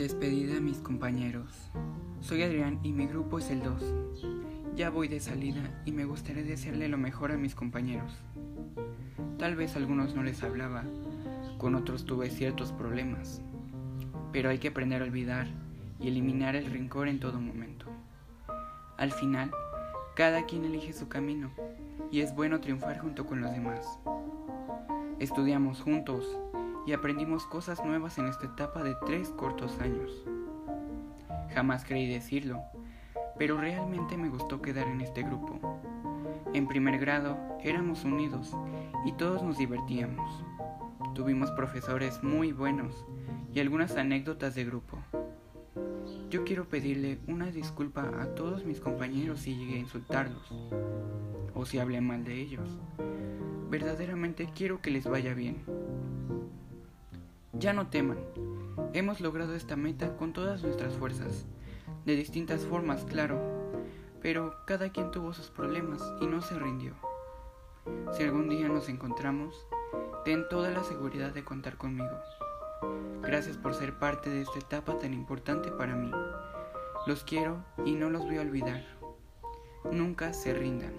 Despedida a mis compañeros. Soy Adrián y mi grupo es el 2. Ya voy de salida y me gustaría desearle lo mejor a mis compañeros. Tal vez a algunos no les hablaba, con otros tuve ciertos problemas, pero hay que aprender a olvidar y eliminar el rencor en todo momento. Al final, cada quien elige su camino y es bueno triunfar junto con los demás. Estudiamos juntos y aprendimos cosas nuevas en esta etapa de tres cortos años. Jamás creí decirlo, pero realmente me gustó quedar en este grupo. En primer grado éramos unidos y todos nos divertíamos. Tuvimos profesores muy buenos y algunas anécdotas de grupo. Yo quiero pedirle una disculpa a todos mis compañeros si llegué a insultarlos o si hablé mal de ellos. Verdaderamente quiero que les vaya bien. Ya no teman, hemos logrado esta meta con todas nuestras fuerzas, de distintas formas, claro, pero cada quien tuvo sus problemas y no se rindió. Si algún día nos encontramos, ten toda la seguridad de contar conmigo. Gracias por ser parte de esta etapa tan importante para mí. Los quiero y no los voy a olvidar. Nunca se rindan.